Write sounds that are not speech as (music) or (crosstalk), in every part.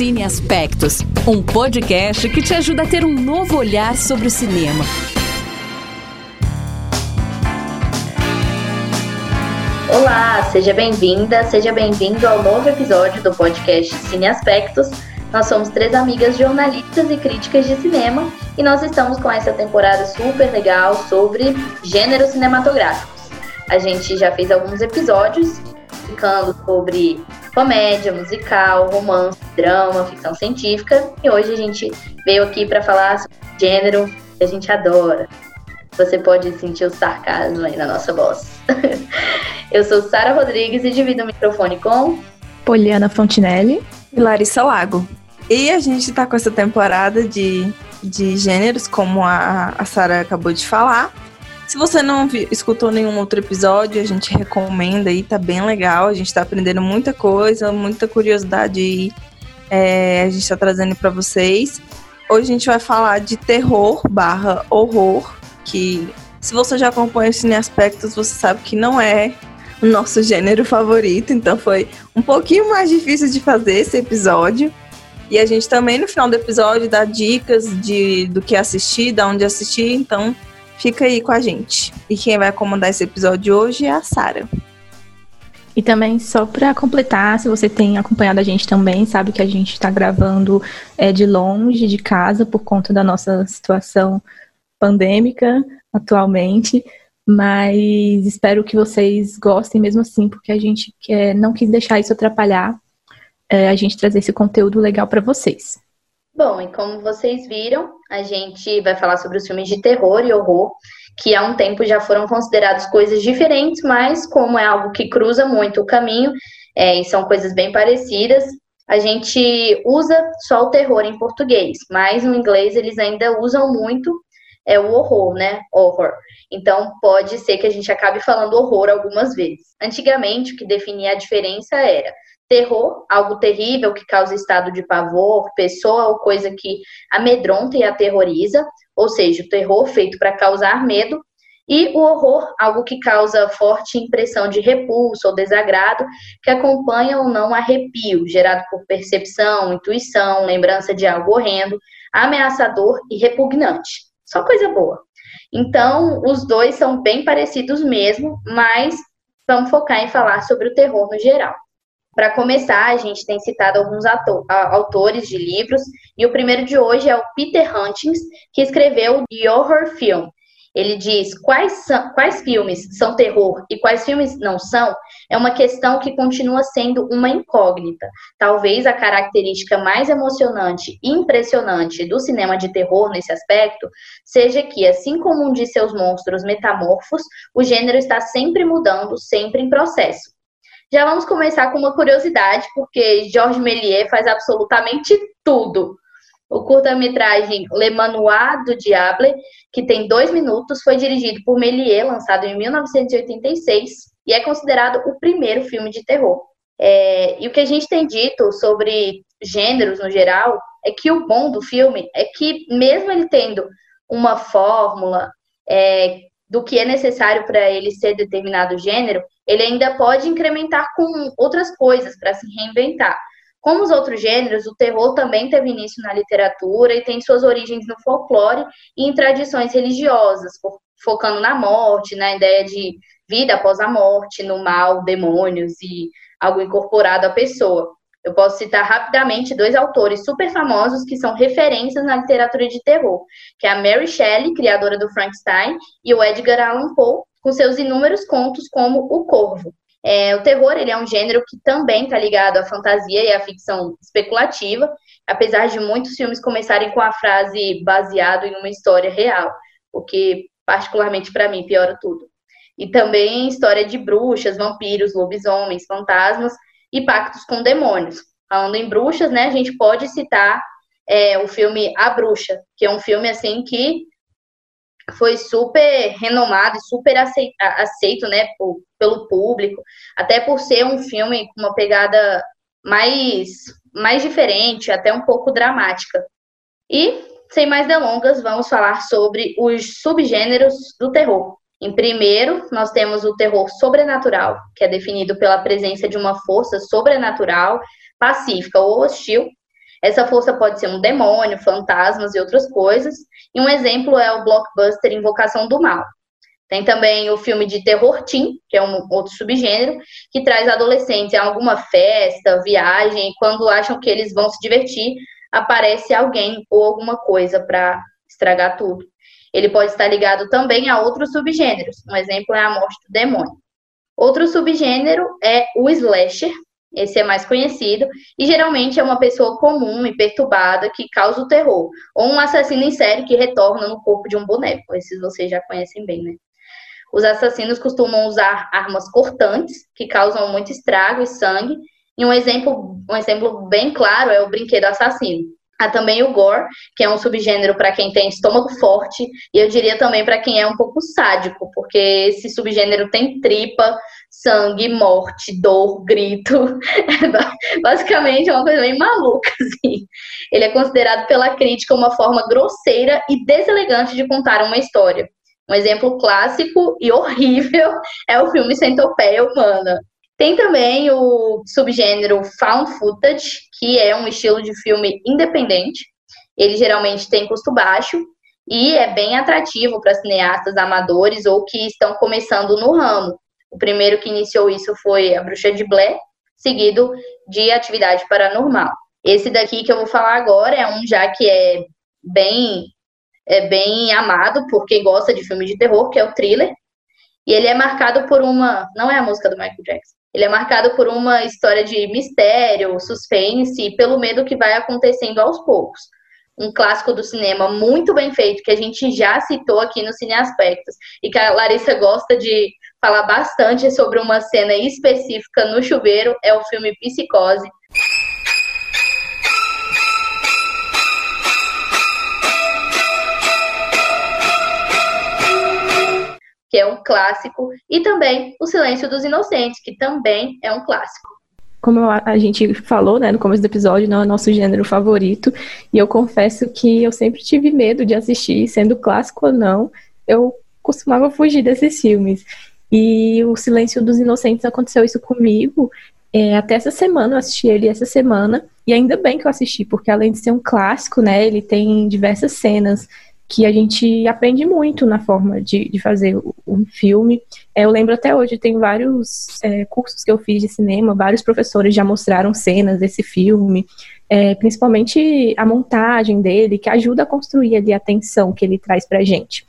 Cine Aspectos, um podcast que te ajuda a ter um novo olhar sobre o cinema. Olá, seja bem-vinda, seja bem-vindo ao novo episódio do podcast Cine Aspectos. Nós somos três amigas jornalistas e críticas de cinema e nós estamos com essa temporada super legal sobre gêneros cinematográficos. A gente já fez alguns episódios explicando sobre comédia, musical, romance, drama, ficção científica e hoje a gente veio aqui para falar sobre gênero que a gente adora. Você pode sentir o sarcasmo aí na nossa voz. (laughs) Eu sou Sara Rodrigues e divido o microfone com Poliana Fontinelli e Larissa Lago. E a gente está com essa temporada de, de gêneros, como a, a Sara acabou de falar. Se você não escutou nenhum outro episódio, a gente recomenda aí, tá bem legal. A gente tá aprendendo muita coisa, muita curiosidade aí. É, a gente tá trazendo para vocês. Hoje a gente vai falar de terror barra horror, que se você já acompanha o Cine Aspectos, você sabe que não é o nosso gênero favorito, então foi um pouquinho mais difícil de fazer esse episódio. E a gente também no final do episódio dá dicas de do que assistir, da onde assistir, então Fica aí com a gente. E quem vai comandar esse episódio hoje é a Sara. E também, só para completar, se você tem acompanhado a gente também, sabe que a gente está gravando é, de longe de casa por conta da nossa situação pandêmica atualmente. Mas espero que vocês gostem mesmo assim, porque a gente quer, não quis deixar isso atrapalhar é, a gente trazer esse conteúdo legal para vocês. Bom, e como vocês viram, a gente vai falar sobre os filmes de terror e horror, que há um tempo já foram considerados coisas diferentes, mas como é algo que cruza muito o caminho, é, e são coisas bem parecidas, a gente usa só o terror em português, mas no inglês eles ainda usam muito é o horror, né? Horror. Então pode ser que a gente acabe falando horror algumas vezes. Antigamente, o que definia a diferença era Terror, algo terrível que causa estado de pavor, pessoa ou coisa que amedronta e aterroriza, ou seja, o terror feito para causar medo, e o horror, algo que causa forte impressão de repulso ou desagrado, que acompanha ou não arrepio, gerado por percepção, intuição, lembrança de algo horrendo, ameaçador e repugnante. Só coisa boa. Então, os dois são bem parecidos mesmo, mas vamos focar em falar sobre o terror no geral. Para começar, a gente tem citado alguns ator, autores de livros, e o primeiro de hoje é o Peter Huntings, que escreveu The Horror Film. Ele diz quais, são, quais filmes são terror e quais filmes não são, é uma questão que continua sendo uma incógnita. Talvez a característica mais emocionante e impressionante do cinema de terror nesse aspecto seja que, assim como um de seus monstros metamorfos, o gênero está sempre mudando, sempre em processo. Já vamos começar com uma curiosidade, porque Georges Méliès faz absolutamente tudo. O curta-metragem Le Manoir do Diable, que tem dois minutos, foi dirigido por Méliès, lançado em 1986, e é considerado o primeiro filme de terror. É, e o que a gente tem dito sobre gêneros no geral é que o bom do filme é que, mesmo ele tendo uma fórmula é, do que é necessário para ele ser determinado gênero, ele ainda pode incrementar com outras coisas para se reinventar. Como os outros gêneros, o terror também teve início na literatura e tem suas origens no folclore e em tradições religiosas, focando na morte, na ideia de vida após a morte, no mal, demônios e algo incorporado à pessoa. Eu posso citar rapidamente dois autores super famosos que são referências na literatura de terror, que é a Mary Shelley, criadora do Frankenstein, e o Edgar Allan Poe, com seus inúmeros contos como O Corvo. É, o terror ele é um gênero que também está ligado à fantasia e à ficção especulativa, apesar de muitos filmes começarem com a frase baseado em uma história real, o que particularmente para mim piora tudo. E também história de bruxas, vampiros, lobisomens, fantasmas e pactos com demônios. Falando em bruxas, né, a gente pode citar é, o filme A Bruxa, que é um filme assim que foi super renomado e super aceito, né, por, pelo público, até por ser um filme com uma pegada mais, mais diferente, até um pouco dramática. E, sem mais delongas, vamos falar sobre os subgêneros do terror. Em primeiro, nós temos o terror sobrenatural, que é definido pela presença de uma força sobrenatural, pacífica ou hostil. Essa força pode ser um demônio, fantasmas e outras coisas. E um exemplo é o blockbuster Invocação do Mal. Tem também o filme de terror teen, que é um outro subgênero, que traz adolescentes em alguma festa, viagem, e quando acham que eles vão se divertir, aparece alguém ou alguma coisa para estragar tudo. Ele pode estar ligado também a outros subgêneros. Um exemplo é a morte do demônio. Outro subgênero é o slasher, esse é mais conhecido, e geralmente é uma pessoa comum e perturbada que causa o terror, ou um assassino em série que retorna no corpo de um boneco. Esses vocês já conhecem bem, né? Os assassinos costumam usar armas cortantes, que causam muito estrago e sangue, e um exemplo, um exemplo bem claro é o brinquedo assassino. Há também o gore, que é um subgênero para quem tem estômago forte, e eu diria também para quem é um pouco sádico, porque esse subgênero tem tripa, sangue, morte, dor, grito. (laughs) Basicamente é uma coisa bem maluca, assim. Ele é considerado pela crítica uma forma grosseira e deselegante de contar uma história. Um exemplo clássico e horrível (laughs) é o filme Centopeia Humana, tem também o subgênero found footage, que é um estilo de filme independente. Ele geralmente tem custo baixo e é bem atrativo para cineastas amadores ou que estão começando no ramo. O primeiro que iniciou isso foi A Bruxa de Blair, seguido de Atividade Paranormal. Esse daqui que eu vou falar agora é um já que é bem é bem amado por quem gosta de filme de terror, que é o Thriller. E ele é marcado por uma, não é a música do Michael Jackson. Ele é marcado por uma história de mistério, suspense e pelo medo que vai acontecendo aos poucos. Um clássico do cinema muito bem feito, que a gente já citou aqui no Cine Aspectos, e que a Larissa gosta de falar bastante sobre uma cena específica no chuveiro, é o filme Psicose, que é um clássico, e também O Silêncio dos Inocentes, que também é um clássico. Como a gente falou né, no começo do episódio, não é nosso gênero favorito, e eu confesso que eu sempre tive medo de assistir, sendo clássico ou não, eu costumava fugir desses filmes. E O Silêncio dos Inocentes aconteceu isso comigo, é, até essa semana, eu assisti ele essa semana, e ainda bem que eu assisti, porque além de ser um clássico, né, ele tem diversas cenas que a gente aprende muito na forma de, de fazer um filme. É, eu lembro até hoje, tem vários é, cursos que eu fiz de cinema, vários professores já mostraram cenas desse filme, é, principalmente a montagem dele, que ajuda a construir ali a tensão que ele traz pra gente.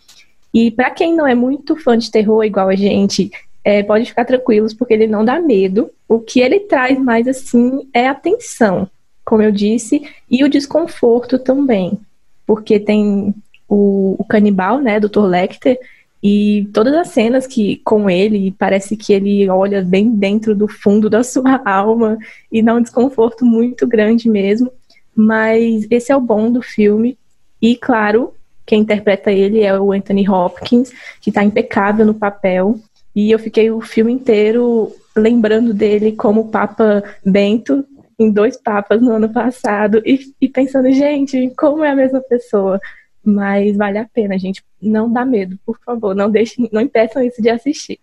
E para quem não é muito fã de terror igual a gente, é, pode ficar tranquilos, porque ele não dá medo. O que ele traz mais assim é a tensão, como eu disse, e o desconforto também. Porque tem o, o canibal, né, Dr. Lecter, e todas as cenas que com ele, parece que ele olha bem dentro do fundo da (laughs) sua alma e dá um desconforto muito grande mesmo. Mas esse é o bom do filme. E, claro, quem interpreta ele é o Anthony Hopkins, que está impecável no papel. E eu fiquei o filme inteiro lembrando dele como Papa Bento em dois papas no ano passado e, e pensando, gente, como é a mesma pessoa? Mas vale a pena, gente. Não dá medo, por favor. Não deixem, não impeçam isso de assistir.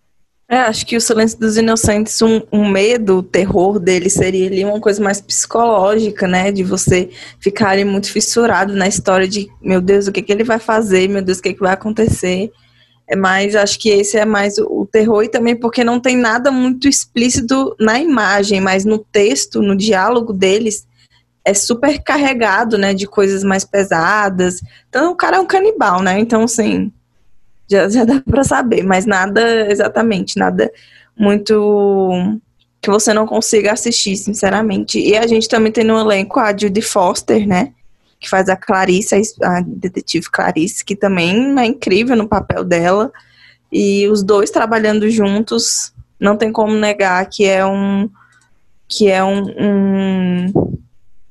É, acho que o Silêncio dos Inocentes, um, um, medo, o terror dele seria ali uma coisa mais psicológica, né? De você ficar ali muito fissurado na história de, meu Deus, o que, que ele vai fazer? Meu Deus, o que, que vai acontecer? É mais, acho que esse é mais o, o terror e também porque não tem nada muito explícito na imagem, mas no texto, no diálogo deles, é super carregado, né, de coisas mais pesadas. Então o cara é um canibal, né? Então, assim, já, já dá pra saber, mas nada exatamente, nada muito que você não consiga assistir, sinceramente. E a gente também tem no elenco a Judy Foster, né? Que faz a Clarice, a detetive Clarice, que também é incrível no papel dela. E os dois trabalhando juntos, não tem como negar que é um que é um, um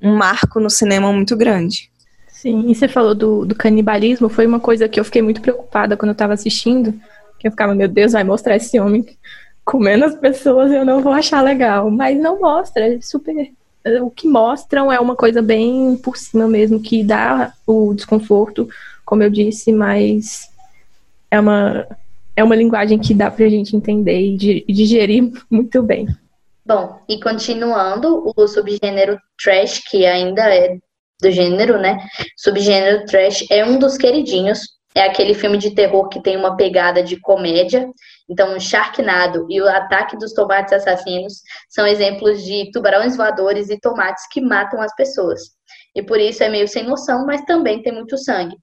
um marco no cinema muito grande. Sim, e você falou do, do canibalismo, foi uma coisa que eu fiquei muito preocupada quando eu estava assistindo, que eu ficava, meu Deus, vai mostrar esse homem comendo as pessoas, eu não vou achar legal. Mas não mostra, é super. O que mostram é uma coisa bem por cima mesmo, que dá o desconforto, como eu disse, mas é uma, é uma linguagem que dá pra gente entender e digerir (laughs) muito bem. Bom, e continuando, o subgênero trash, que ainda é do gênero, né? Subgênero trash é um dos queridinhos. É aquele filme de terror que tem uma pegada de comédia. Então, Sharknado e o Ataque dos Tomates Assassinos são exemplos de tubarões voadores e tomates que matam as pessoas. E por isso é meio sem noção, mas também tem muito sangue.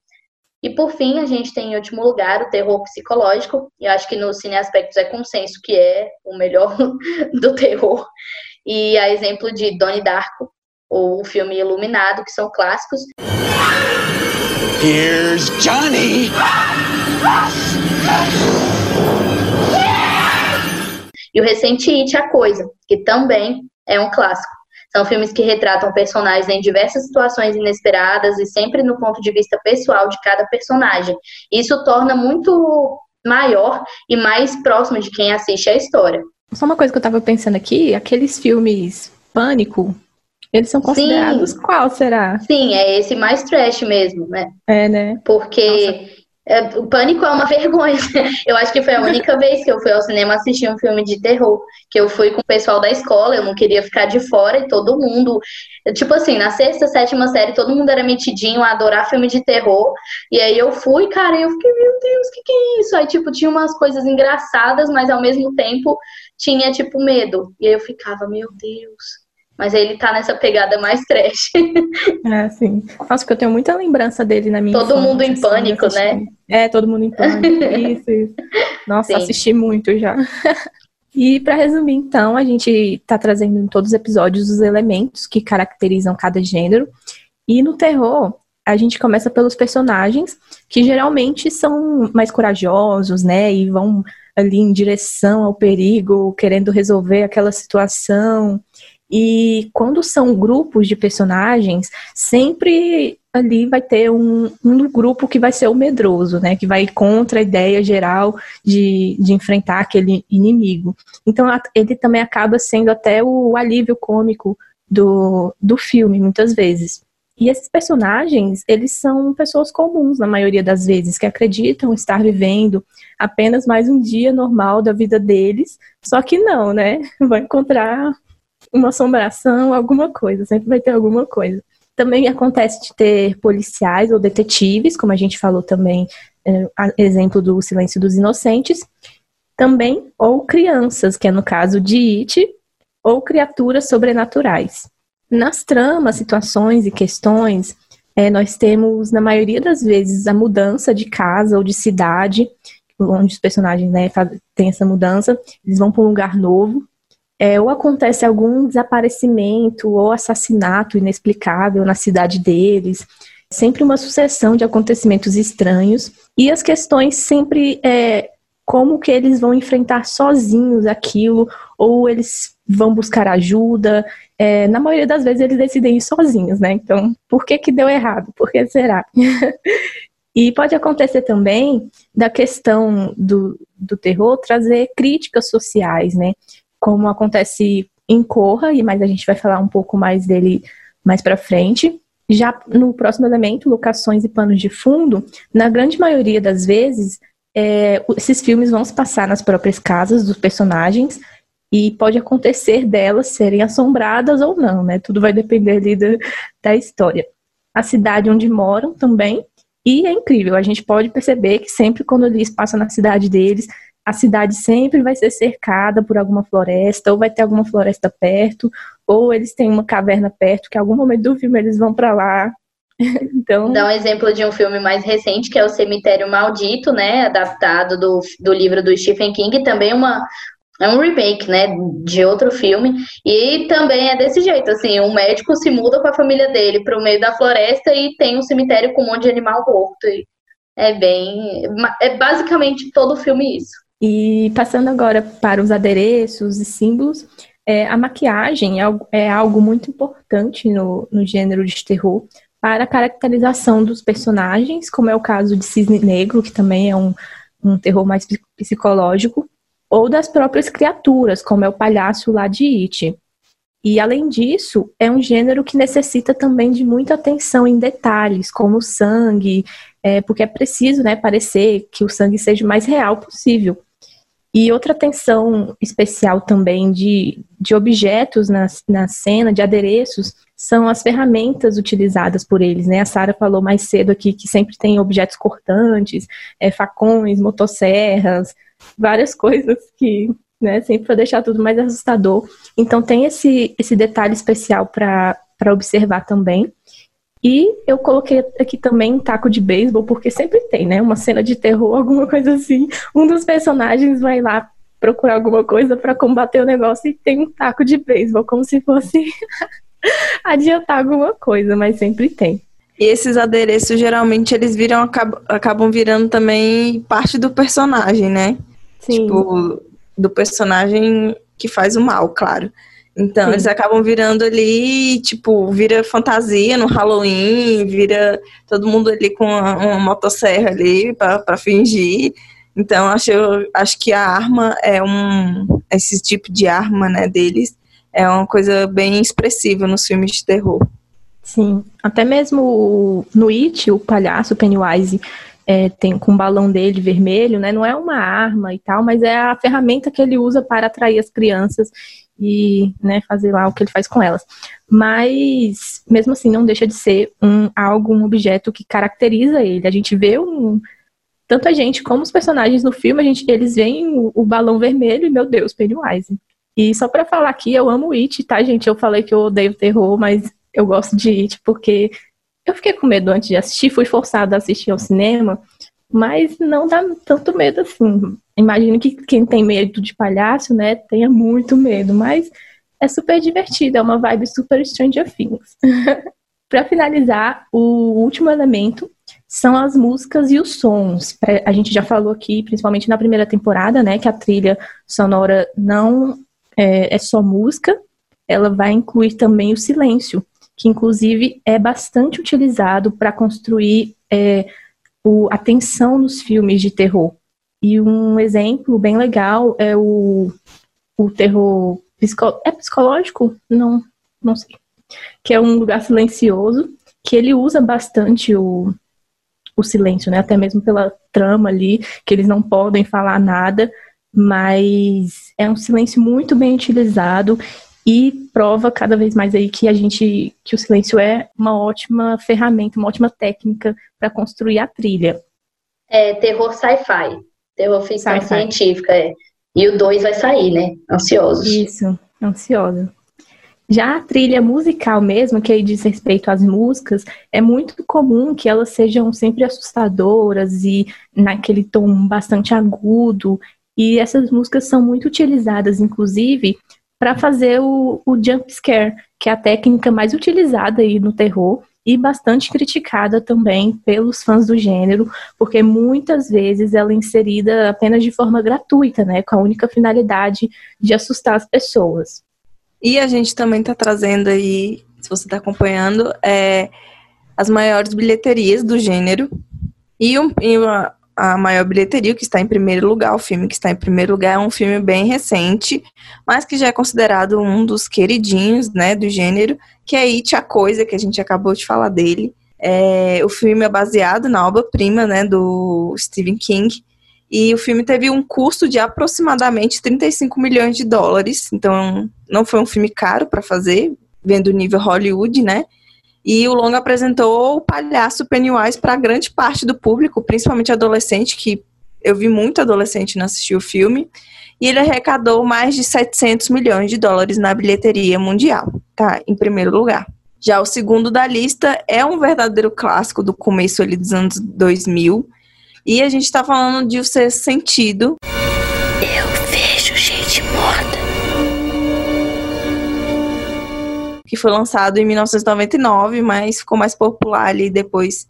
E por fim, a gente tem em último lugar o terror psicológico. E acho que no Cine Aspectos é consenso que é o melhor (laughs) do terror. E a exemplo de Donnie Darko, ou o filme Iluminado, que são clássicos. Here's Johnny! E o recente It, A Coisa, que também é um clássico. São filmes que retratam personagens em diversas situações inesperadas e sempre no ponto de vista pessoal de cada personagem. Isso torna muito maior e mais próximo de quem assiste a história. Só uma coisa que eu tava pensando aqui, aqueles filmes Pânico, eles são considerados Sim. qual será? Sim, é esse mais trash mesmo, né? É, né? Porque Nossa. É, o Pânico é uma (laughs) vergonha. Eu acho que foi a única vez que eu fui ao cinema assistir um filme de terror. Que eu fui com o pessoal da escola, eu não queria ficar de fora e todo mundo. Tipo assim, na sexta, sétima série, todo mundo era metidinho a adorar filme de terror. E aí eu fui, cara, e eu fiquei, meu Deus, o que, que é isso? Aí, tipo, tinha umas coisas engraçadas, mas ao mesmo tempo tinha, tipo, medo. E aí eu ficava, meu Deus mas ele tá nessa pegada mais trash. (laughs) É, sim. Nossa, que eu tenho muita lembrança dele na minha Todo infância, mundo em assim, pânico, né? É, todo mundo em pânico. (laughs) isso, isso. Nossa, sim. assisti muito já. (laughs) E para resumir, então, a gente está trazendo em todos os episódios os elementos que caracterizam cada gênero. E no terror, a gente começa pelos personagens, que geralmente são mais corajosos, né? E vão ali em direção ao perigo, querendo resolver aquela situação. E quando são grupos de personagens, sempre ali vai ter um, um grupo que vai ser o medroso, né? Que vai contra a ideia geral de, de enfrentar aquele inimigo. Então ele também acaba sendo até o alívio cômico do, do filme, muitas vezes. E esses personagens, eles são pessoas comuns, na maioria das vezes, que acreditam estar vivendo apenas mais um dia normal da vida deles, só que não, né? (laughs) Vai encontrar uma assombração, alguma coisa, sempre vai ter alguma coisa. Também acontece de ter policiais ou detetives, como a gente falou também, é, exemplo do Silêncio dos Inocentes. Também, ou crianças, que é no caso de It, ou criaturas sobrenaturais. Nas tramas, situações e questões, é, nós temos, na maioria das vezes, a mudança de casa ou de cidade, onde os personagens né, têm essa mudança, eles vão para um lugar novo, é, ou acontece algum desaparecimento ou assassinato inexplicável na cidade deles, sempre uma sucessão de acontecimentos estranhos e as questões sempre é, como que eles vão enfrentar sozinhos aquilo ou eles vão buscar ajuda. É, na maioria das vezes eles decidem ir sozinhos, né? Então, por que que deu errado? Por que será? (laughs) e pode acontecer também da questão do, do terror trazer críticas sociais, né? Como acontece em Corra, e mais a gente vai falar um pouco mais dele mais para frente. Já no próximo elemento, locações e panos de fundo, na grande maioria das vezes, é, esses filmes vão se passar nas próprias casas dos personagens e pode acontecer delas serem assombradas ou não, né? Tudo vai depender ali da história. A cidade onde moram também, e é incrível, a gente pode perceber que sempre quando eles passam na cidade deles, a cidade sempre vai ser cercada por alguma floresta, ou vai ter alguma floresta perto, ou eles têm uma caverna perto, que em algum momento do filme eles vão para lá. (laughs) então... Dá um exemplo de um filme mais recente, que é O Cemitério Maldito, né, adaptado do, do livro do Stephen King, também uma, é um remake, né, de outro filme, e também é desse jeito, assim, um médico se muda com a família dele para o meio da floresta e tem um cemitério com um monte de animal morto, é bem, é basicamente todo o filme isso. E passando agora para os adereços e símbolos, é, a maquiagem é algo, é algo muito importante no, no gênero de terror para a caracterização dos personagens, como é o caso de Cisne Negro, que também é um, um terror mais psicológico, ou das próprias criaturas, como é o palhaço lá de It. E além disso, é um gênero que necessita também de muita atenção em detalhes, como o sangue, é, porque é preciso né, parecer que o sangue seja o mais real possível. E outra atenção especial também de, de objetos na, na cena, de adereços, são as ferramentas utilizadas por eles, né? A Sara falou mais cedo aqui que sempre tem objetos cortantes, é, facões, motosserras, várias (laughs) coisas que, né, sempre para deixar tudo mais assustador. Então tem esse, esse detalhe especial para observar também. E eu coloquei aqui também um taco de beisebol, porque sempre tem, né? Uma cena de terror, (laughs) alguma coisa assim. Um dos personagens vai lá procurar alguma coisa para combater o negócio e tem um taco de beisebol, como se fosse (laughs) adiantar alguma coisa, mas sempre tem. E esses adereços geralmente eles viram acabam virando também parte do personagem, né? Sim. Tipo, do personagem que faz o mal, claro. Então, Sim. eles acabam virando ali, tipo, vira fantasia no Halloween, vira todo mundo ali com uma, uma motosserra ali para fingir. Então, acho, acho que a arma é um. Esse tipo de arma, né, deles, é uma coisa bem expressiva nos filmes de terror. Sim. Até mesmo no It, o palhaço Pennywise é, tem com o balão dele vermelho, né? Não é uma arma e tal, mas é a ferramenta que ele usa para atrair as crianças e né, fazer lá o que ele faz com elas. Mas, mesmo assim, não deixa de ser um algo, um objeto que caracteriza ele. A gente vê um. Tanto a gente como os personagens no filme, a gente, eles veem o, o balão vermelho e, meu Deus, Pennywise. E só para falar aqui, eu amo It, tá, gente? Eu falei que eu odeio terror, mas eu gosto de It porque eu fiquei com medo antes de assistir, fui forçada a assistir ao cinema, mas não dá tanto medo assim. Imagino que quem tem medo de palhaço, né, tenha muito medo, mas é super divertido, é uma vibe super Stranger Things. (laughs) Para finalizar, o último elemento são as músicas e os sons. A gente já falou aqui, principalmente na primeira temporada, né, que a trilha sonora não é, é só música, ela vai incluir também o silêncio, que inclusive é bastante utilizado para construir é, o, a tensão nos filmes de terror. E um exemplo bem legal é o, o terror psico, é psicológico? Não, não sei. Que é um lugar silencioso, que ele usa bastante o, o silêncio, né? Até mesmo pela trama ali, que eles não podem falar nada, mas é um silêncio muito bem utilizado e prova cada vez mais aí que a gente que o silêncio é uma ótima ferramenta, uma ótima técnica para construir a trilha. É terror sci-fi. Terror ficção científica, é. E o 2 vai sair, né? Ansiosos. Isso, ansiosa. Já a trilha musical mesmo, que aí diz respeito às músicas, é muito comum que elas sejam sempre assustadoras e naquele tom bastante agudo. E essas músicas são muito utilizadas, inclusive, para fazer o, o jump scare, que é a técnica mais utilizada aí no terror e bastante criticada também pelos fãs do gênero, porque muitas vezes ela é inserida apenas de forma gratuita, né, com a única finalidade de assustar as pessoas. E a gente também está trazendo aí, se você está acompanhando, é, as maiores bilheterias do gênero e, um, e uma, a maior bilheteria, que está em primeiro lugar. O filme que está em primeiro lugar é um filme bem recente, mas que já é considerado um dos queridinhos, né, do gênero, que é It, a Coisa, que a gente acabou de falar dele. É, o filme é baseado na obra-prima, né, do Stephen King, e o filme teve um custo de aproximadamente 35 milhões de dólares, então não foi um filme caro para fazer, vendo o nível Hollywood, né, e o longa apresentou o palhaço Pennywise para grande parte do público, principalmente adolescente, que eu vi muito adolescente não assistir o filme. E ele arrecadou mais de 700 milhões de dólares na bilheteria mundial, tá? Em primeiro lugar. Já o segundo da lista é um verdadeiro clássico do começo ali dos anos 2000. E a gente está falando de O Sexto Sentido. Eu vejo gente morta. Que foi lançado em 1999, mas ficou mais popular ali depois,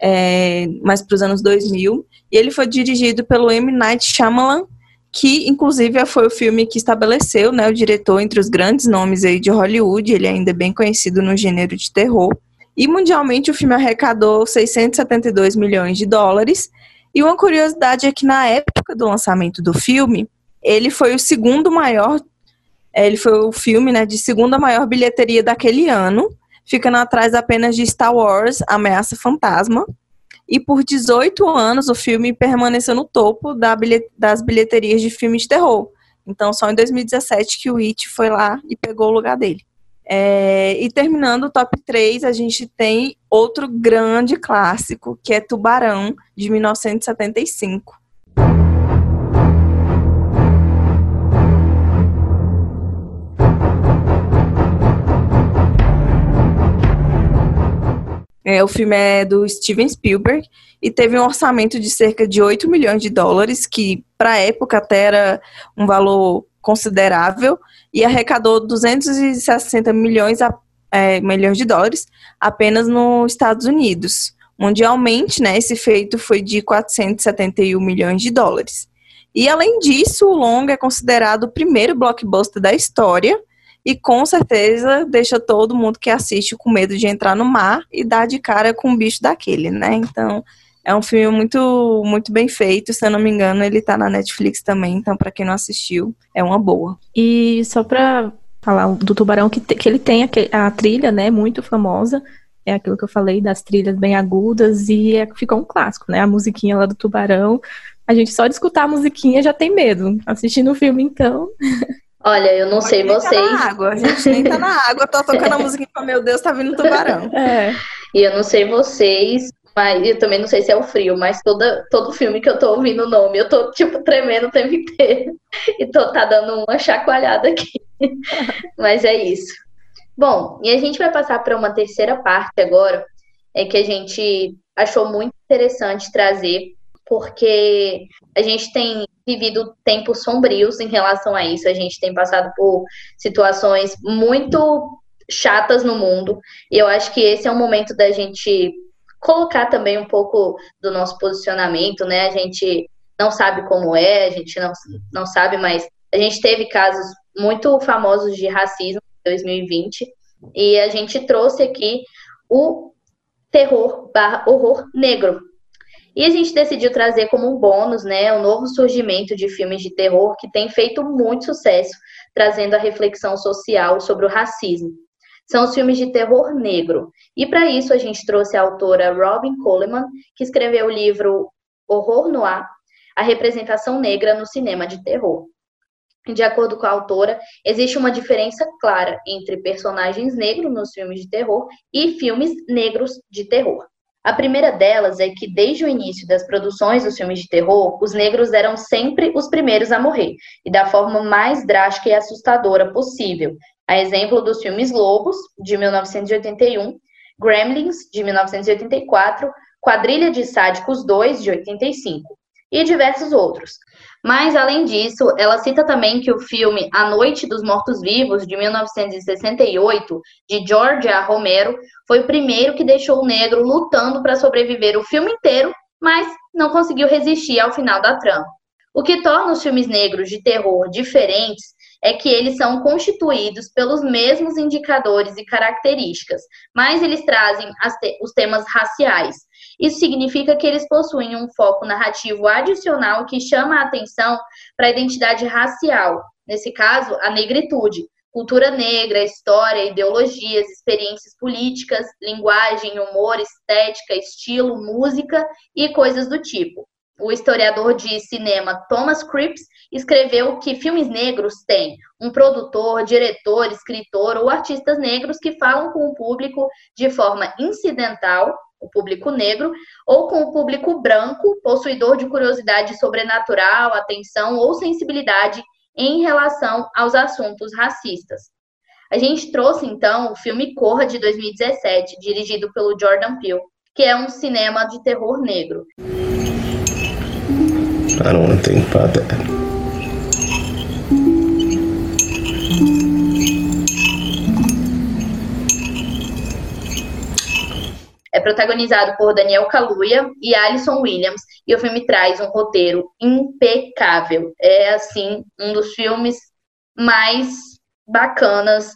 é, mais para os anos 2000. E ele foi dirigido pelo M. Night Shyamalan, que inclusive foi o filme que estabeleceu né, o diretor entre os grandes nomes aí de Hollywood, ele ainda é bem conhecido no gênero de terror. E mundialmente o filme arrecadou 672 milhões de dólares. E uma curiosidade é que na época do lançamento do filme, ele foi o segundo maior ele foi o filme né, de segunda maior bilheteria daquele ano, ficando atrás apenas de Star Wars, Ameaça Fantasma. e por 18 anos o filme permaneceu no topo das bilheterias de filmes de terror. Então, só em 2017 que o It foi lá e pegou o lugar dele. É, e terminando o top 3, a gente tem outro grande clássico, que é Tubarão, de 1975. É, o filme é do Steven Spielberg e teve um orçamento de cerca de 8 milhões de dólares, que para a época até era um valor considerável, e arrecadou 260 milhões, é, milhões de dólares apenas nos Estados Unidos. Mundialmente, né, esse feito foi de 471 milhões de dólares. E além disso, o longa é considerado o primeiro blockbuster da história e com certeza deixa todo mundo que assiste com medo de entrar no mar e dar de cara com um bicho daquele, né? Então, é um filme muito muito bem feito, se eu não me engano, ele tá na Netflix também, então para quem não assistiu, é uma boa. E só pra falar do Tubarão, que, que ele tem a, a trilha, né, muito famosa, é aquilo que eu falei das trilhas bem agudas e é, ficou um clássico, né? A musiquinha lá do Tubarão. A gente só de escutar a musiquinha já tem medo. Assistindo o filme, então. (laughs) Olha, eu não Pode sei vocês. Tá na água, a gente nem tá na (laughs) água, tô tocando a musiquinha e meu Deus, tá vindo tubarão. É. E eu não sei vocês, mas eu também não sei se é o frio, mas toda, todo filme que eu tô ouvindo o nome, eu tô, tipo, tremendo o tempo inteiro. (laughs) E tô, tá dando uma chacoalhada aqui. (laughs) mas é isso. Bom, e a gente vai passar para uma terceira parte agora, é que a gente achou muito interessante trazer, porque a gente tem vivido tempos sombrios em relação a isso. A gente tem passado por situações muito chatas no mundo, e eu acho que esse é o momento da gente colocar também um pouco do nosso posicionamento, né? A gente não sabe como é, a gente não, não sabe, mas a gente teve casos muito famosos de racismo em 2020 e a gente trouxe aqui o terror barra horror negro, e a gente decidiu trazer como um bônus, né, o novo surgimento de filmes de terror que tem feito muito sucesso, trazendo a reflexão social sobre o racismo. São os filmes de terror negro. E para isso a gente trouxe a autora Robin Coleman, que escreveu o livro Horror Noir, a representação negra no cinema de terror. De acordo com a autora, existe uma diferença clara entre personagens negros nos filmes de terror e filmes negros de terror. A primeira delas é que, desde o início das produções dos filmes de terror, os negros eram sempre os primeiros a morrer, e da forma mais drástica e assustadora possível. A exemplo dos filmes Lobos, de 1981, Gremlins, de 1984, Quadrilha de Sádicos 2, de 85, e diversos outros. Mas, além disso, ela cita também que o filme A Noite dos Mortos-Vivos, de 1968, de George A. Romero, foi o primeiro que deixou o negro lutando para sobreviver o filme inteiro, mas não conseguiu resistir ao final da trama. O que torna os filmes negros de terror diferentes é que eles são constituídos pelos mesmos indicadores e características, mas eles trazem te os temas raciais, isso significa que eles possuem um foco narrativo adicional que chama a atenção para a identidade racial, nesse caso, a negritude, cultura negra, história, ideologias, experiências políticas, linguagem, humor, estética, estilo, música e coisas do tipo. O historiador de cinema Thomas Cripps escreveu que filmes negros têm um produtor, diretor, escritor ou artistas negros que falam com o público de forma incidental o público negro, ou com o público branco, possuidor de curiosidade sobrenatural, atenção ou sensibilidade em relação aos assuntos racistas. A gente trouxe então o filme Corra de 2017, dirigido pelo Jordan Peele, que é um cinema de terror negro. I don't want to think about that. É protagonizado por Daniel Kaluuya e Alison Williams e o filme traz um roteiro impecável. É assim um dos filmes mais bacanas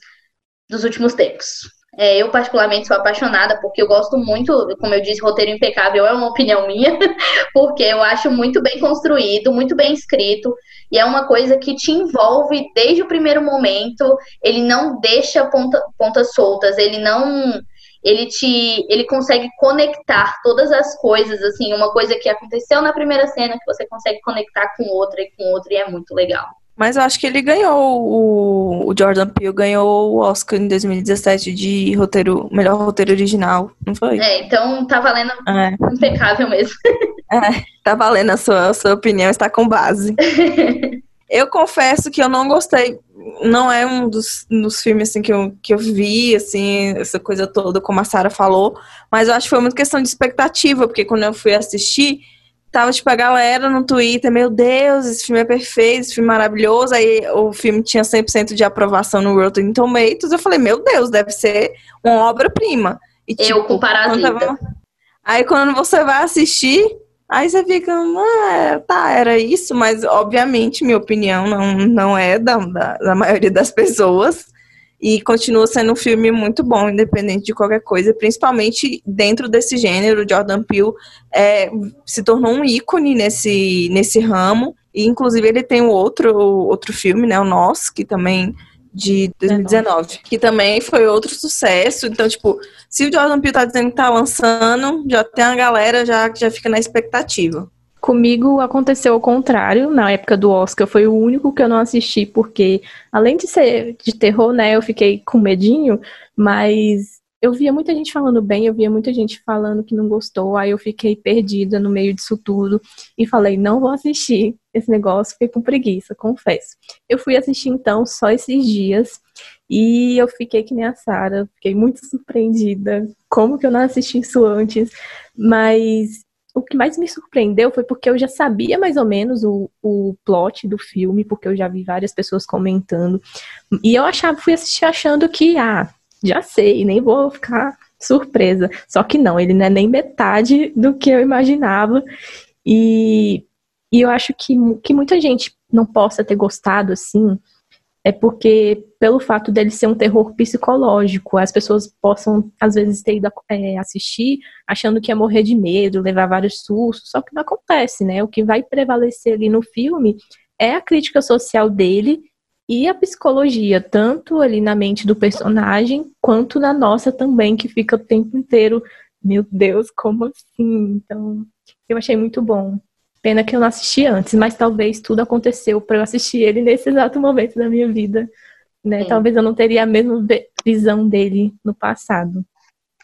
dos últimos tempos. É, eu, particularmente, sou apaixonada porque eu gosto muito, como eu disse, roteiro impecável é uma opinião minha, (laughs) porque eu acho muito bem construído, muito bem escrito, e é uma coisa que te envolve desde o primeiro momento. Ele não deixa ponta, pontas soltas, ele não ele te ele consegue conectar todas as coisas, assim, uma coisa que aconteceu na primeira cena que você consegue conectar com outra e com outra e é muito legal. Mas eu acho que ele ganhou, o, o Jordan Peele ganhou o Oscar em 2017 de roteiro, melhor roteiro original, não foi? É, então tá valendo é. impecável mesmo. (laughs) É, tá valendo a sua, a sua opinião, está com base. (laughs) eu confesso que eu não gostei, não é um dos, dos filmes assim, que, eu, que eu vi, assim, essa coisa toda, como a Sara falou, mas eu acho que foi muito questão de expectativa, porque quando eu fui assistir tava, tipo, a galera no Twitter, meu Deus, esse filme é perfeito, esse filme é maravilhoso. Aí o filme tinha 100% de aprovação no Rotten Tomatoes. Eu falei, meu Deus, deve ser uma obra-prima. Eu tipo, com Parasita. Tava... Aí quando você vai assistir, aí você fica, ah, tá, era isso, mas obviamente minha opinião não, não é da, da, da maioria das pessoas. E continua sendo um filme muito bom, independente de qualquer coisa, principalmente dentro desse gênero. Jordan Peele é, se tornou um ícone nesse, nesse ramo. E, inclusive, ele tem outro, outro filme, né? O Nós, que também de 2019, que também foi outro sucesso. Então, tipo, se o Jordan Peele tá dizendo que tá lançando, já tem a galera já já fica na expectativa. Comigo aconteceu o contrário. Na época do Oscar foi o único que eu não assisti, porque além de ser de terror, né, eu fiquei com medinho, mas eu via muita gente falando bem, eu via muita gente falando que não gostou, aí eu fiquei perdida no meio disso tudo e falei, não vou assistir esse negócio, fiquei com preguiça, confesso. Eu fui assistir então só esses dias e eu fiquei que nem a Sara, fiquei muito surpreendida. Como que eu não assisti isso antes? Mas o que mais me surpreendeu foi porque eu já sabia mais ou menos o, o plot do filme, porque eu já vi várias pessoas comentando. E eu achava, fui assistir achando que, ah, já sei, nem vou ficar surpresa. Só que não, ele não é nem metade do que eu imaginava. E, e eu acho que, que muita gente não possa ter gostado assim é porque, pelo fato dele ser um terror psicológico, as pessoas possam, às vezes, ter ido é, assistir achando que ia morrer de medo, levar vários sustos, só que não acontece, né? O que vai prevalecer ali no filme é a crítica social dele e a psicologia, tanto ali na mente do personagem, quanto na nossa também, que fica o tempo inteiro, meu Deus, como assim? Então, eu achei muito bom. Pena que eu não assisti antes, mas talvez tudo aconteceu para eu assistir ele nesse exato momento da minha vida. Né? Talvez eu não teria a mesma visão dele no passado.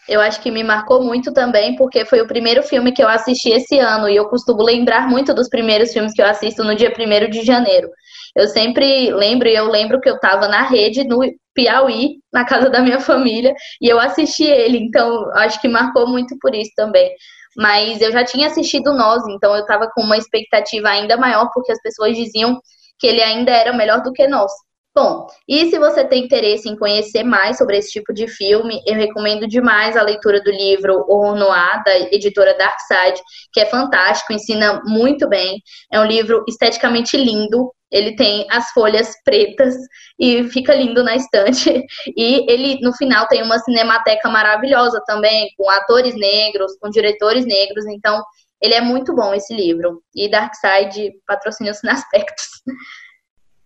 Eu acho que me marcou muito também, porque foi o primeiro filme que eu assisti esse ano, e eu costumo lembrar muito dos primeiros filmes que eu assisto no dia 1 de janeiro. Eu sempre lembro, e eu lembro que eu estava na rede, no Piauí, na casa da minha família, e eu assisti ele, então acho que marcou muito por isso também. Mas eu já tinha assistido Nós, então eu tava com uma expectativa ainda maior, porque as pessoas diziam que ele ainda era melhor do que Nós. Bom, e se você tem interesse em conhecer mais sobre esse tipo de filme, eu recomendo demais a leitura do livro O Noir, da editora Darkside, que é fantástico, ensina muito bem. É um livro esteticamente lindo, ele tem as folhas pretas e fica lindo na estante. (laughs) E ele, no final, tem uma cinemateca maravilhosa também, com atores negros, com diretores negros. Então, ele é muito bom esse livro. E Darkside patrocina os Cineaspectos.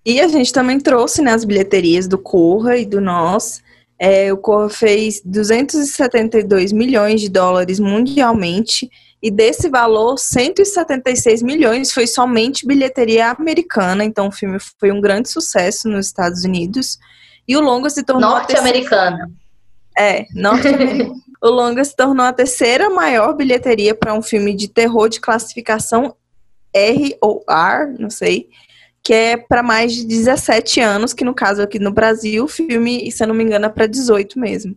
E a gente também trouxe né, bilheterias do Corra e do Nós. É, o Corra fez 272 milhões de dólares mundialmente e desse valor, 176 milhões foi somente bilheteria americana, então o filme foi um grande sucesso nos Estados Unidos. E o longa se tornou norte-americana. É, norte-americana. (laughs) o longa se tornou a terceira maior bilheteria para um filme de terror de classificação R ou R, não sei, que é para mais de 17 anos, que no caso aqui no Brasil, o filme, se eu não me engano, é para 18 mesmo.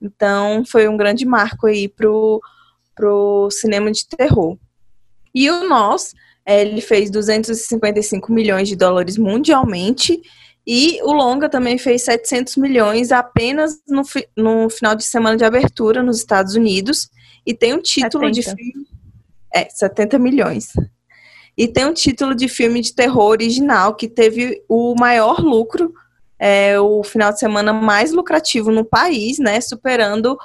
Então, foi um grande marco aí pro, pro cinema de terror. E o Nós, é, ele fez 255 milhões de dólares mundialmente, e o Longa também fez 700 milhões apenas no, fi, no final de semana de abertura nos Estados Unidos, e tem um título 70. de filme... É, 70 milhões. E tem um título de filme de terror original que teve o maior lucro, é, o final de semana mais lucrativo no país, né? Superando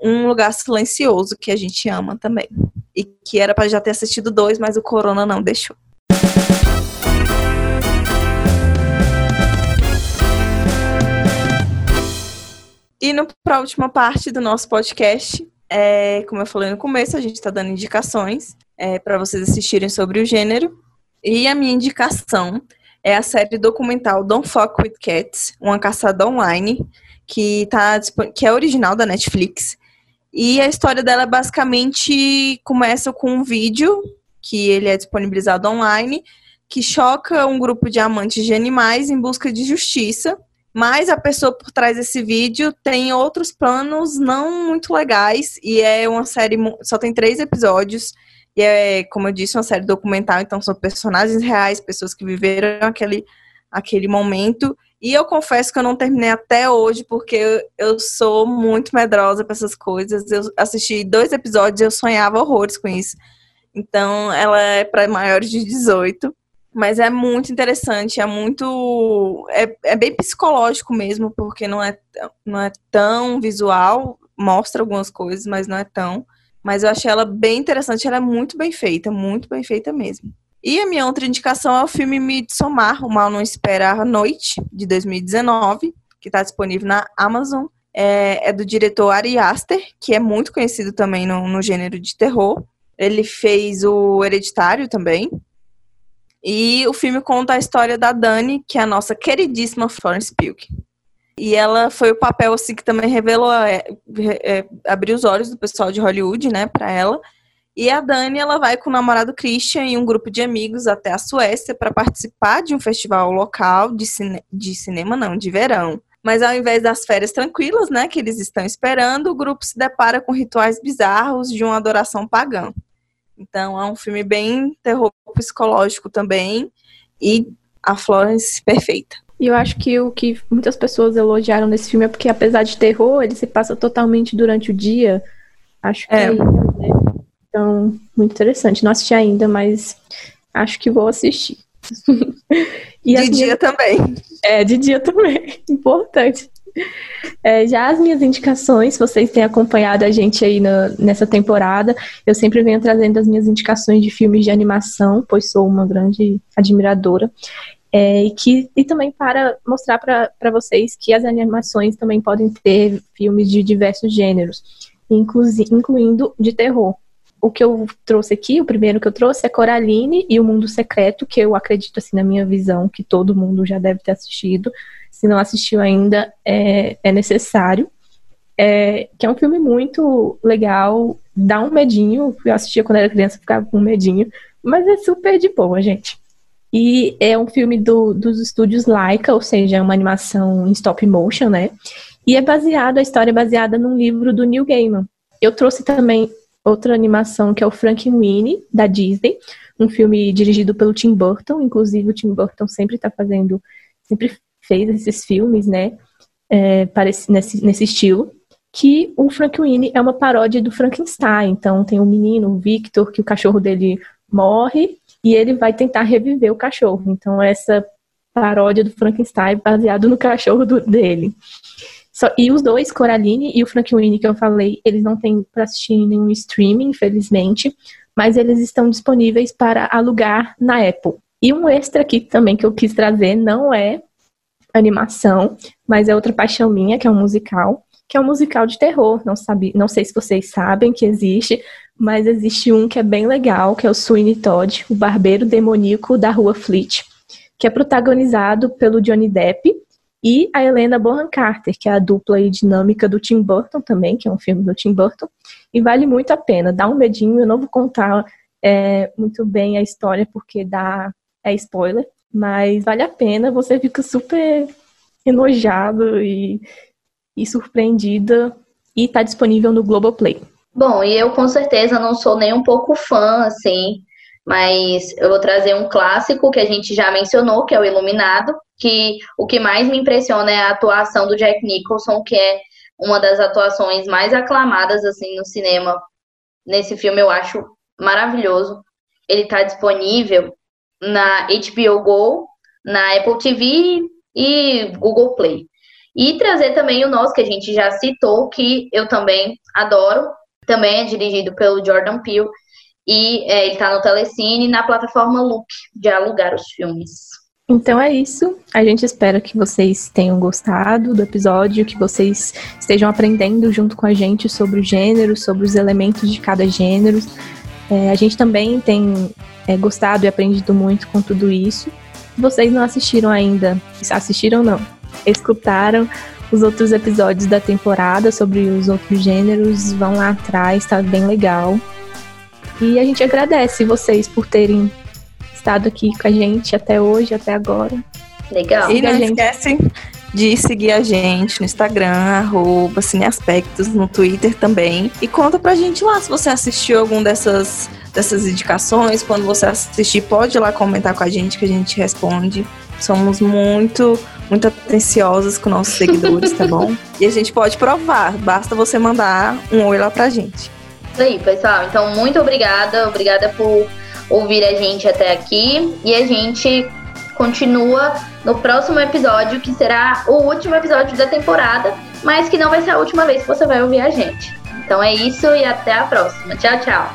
um lugar silencioso que a gente ama também. E que era para já ter assistido dois, mas o Corona não deixou. E para a última parte do nosso podcast, é, como eu falei no começo, a gente está dando indicações é, para vocês assistirem sobre o gênero. E a minha indicação é a série documental Don't Fuck With Cats, uma caçada online, que, tá, que é original da Netflix. E a história dela basicamente começa com um vídeo que ele é disponibilizado online, que choca um grupo de amantes de animais em busca de justiça. Mas a pessoa por trás desse vídeo tem outros planos não muito legais e é uma série só tem três episódios e é, como eu disse, uma série documental, então são personagens reais, pessoas que viveram aquele, aquele momento. E eu confesso que eu não terminei até hoje, porque eu, sou muito medrosa para essas coisas. Eu assisti dois episódios e eu sonhava horrores com isso. Então, ela é para maiores de 18. Mas é muito interessante, é muito. É, é bem psicológico mesmo, porque não é, não é tão visual, mostra algumas coisas, mas não é tão. Mas eu achei ela bem interessante, ela é muito bem feita, muito bem feita mesmo. E a minha outra indicação é o filme Midsommar, O Mal Não Espera a Noite, de 2019, que está disponível na Amazon. É, é, do diretor Ari Aster, que é muito conhecido também no, no gênero de terror. Ele fez o Hereditário também, e o filme conta a história da Dani, que é a nossa queridíssima Florence Pugh. E ela foi o papel assim que também revelou, é, é, abriu os olhos do pessoal de Hollywood, né, para ela. E a Dani, ela vai com o namorado Christian e um grupo de amigos até a Suécia para participar de um festival local de, cine de cinema, não, de verão. Mas ao invés das férias tranquilas, né, que eles estão esperando, o grupo se depara com rituais bizarros de uma adoração pagã. Então é um filme bem terror psicológico também e a Florence perfeita. E eu acho que o que muitas pessoas elogiaram nesse filme é porque, apesar de terror, ele se passa totalmente durante o dia. Acho que é, é né? Então, muito interessante. Não assisti ainda, mas acho que vou assistir. (laughs) de dia também. É, de dia também. (laughs) Importante. É, já as minhas indicações, vocês têm acompanhado a gente aí na, nessa temporada. Eu sempre venho trazendo as minhas indicações de filmes de animação, pois sou uma grande admiradora. É, e, que, e também para mostrar para vocês que as animações também podem ter filmes de diversos gêneros, incluindo de terror. O que eu trouxe aqui, o primeiro que eu trouxe é Coraline e o Mundo Secreto, que eu acredito, assim, na minha visão, que todo mundo já deve ter assistido. Se não assistiu ainda, é, é necessário. É, que é um filme muito legal, dá um medinho. Eu assistia quando era criança, ficava com medinho, mas é super de boa, gente. E é um filme do, dos estúdios Laika, ou seja, é uma animação em stop motion, né? E é baseado, a história é baseada num livro do Neil Gaiman. Eu trouxe também outra animação que é o Frankenweenie, da Disney, um filme dirigido pelo Tim Burton, inclusive o Tim Burton sempre está fazendo, sempre fez esses filmes, né, é, parece, nesse, nesse estilo, que o Frankenweenie é uma paródia do Frankenstein. Então tem um menino, o Victor, que o cachorro dele morre e ele vai tentar reviver o cachorro. Então essa paródia do Frankenstein baseado no cachorro do, dele. Só, e os dois, Coraline e o Frankenweenie que eu falei, eles não têm para assistir nenhum streaming, infelizmente, mas eles estão disponíveis para alugar na Apple. E um extra aqui também que eu quis trazer não é animação, mas é outra paixão minha, que é um musical, que é um musical de terror. Não, sabe, não sei se vocês sabem que existe, mas existe um que é bem legal, que é o Sweeney Todd, o barbeiro demoníaco da rua Fleet, que é protagonizado pelo Johnny Depp e a Helena Bonham Carter, que é a dupla e dinâmica do Tim Burton também, que é um filme do Tim Burton, e vale muito a pena. Dá um medinho, eu não vou contar é, muito bem a história porque dá é spoiler, mas vale a pena, você fica super enojado e, e surpreendida e está disponível no Globoplay. Bom, e eu com certeza não sou nem um pouco fã, assim, mas eu vou trazer um clássico que a gente já mencionou, que é o Iluminado, que o que mais me impressiona é a atuação do Jack Nicholson, que é uma das atuações mais aclamadas, assim, no cinema. Nesse filme eu acho maravilhoso. Ele está disponível na HBO Go, na Apple TV e Google Play. E trazer também o nosso, que a gente já citou, que eu também adoro. Também é dirigido pelo Jordan Peele. E é, ele está no Telecine na plataforma Look, de alugar os filmes. Então é isso. A gente espera que vocês tenham gostado do episódio, que vocês estejam aprendendo junto com a gente sobre o gênero, sobre os elementos de cada gênero. É, a gente também tem é, gostado e aprendido muito com tudo isso. Vocês não assistiram ainda, assistiram não, escutaram os outros episódios da temporada sobre os outros gêneros, vão lá atrás, tá bem legal. E a gente agradece vocês por terem estado aqui com a gente até hoje, até agora. Legal. E não esquecem de seguir a gente no Instagram, arroba Cineaspectos, no Twitter também. E conta pra gente lá se você assistiu algum dessas, dessas indicações. Quando você assistir, pode ir lá comentar com a gente que a gente responde. Somos muito, muito atenciosos com nossos seguidores, tá bom? (laughs) E a gente pode provar, basta você mandar um oi lá pra gente. Isso aí, pessoal. Então, muito obrigada. Obrigada por ouvir a gente até aqui. E a gente continua no próximo episódio, que será o último episódio da temporada, mas que não vai ser a última vez que você vai ouvir a gente. Então é isso e até a próxima. Tchau, tchau.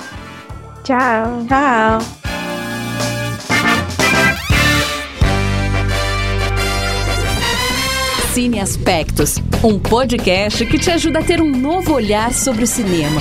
Tchau. Tchau. Cine Aspectos, um podcast que te ajuda a ter um novo olhar sobre o cinema.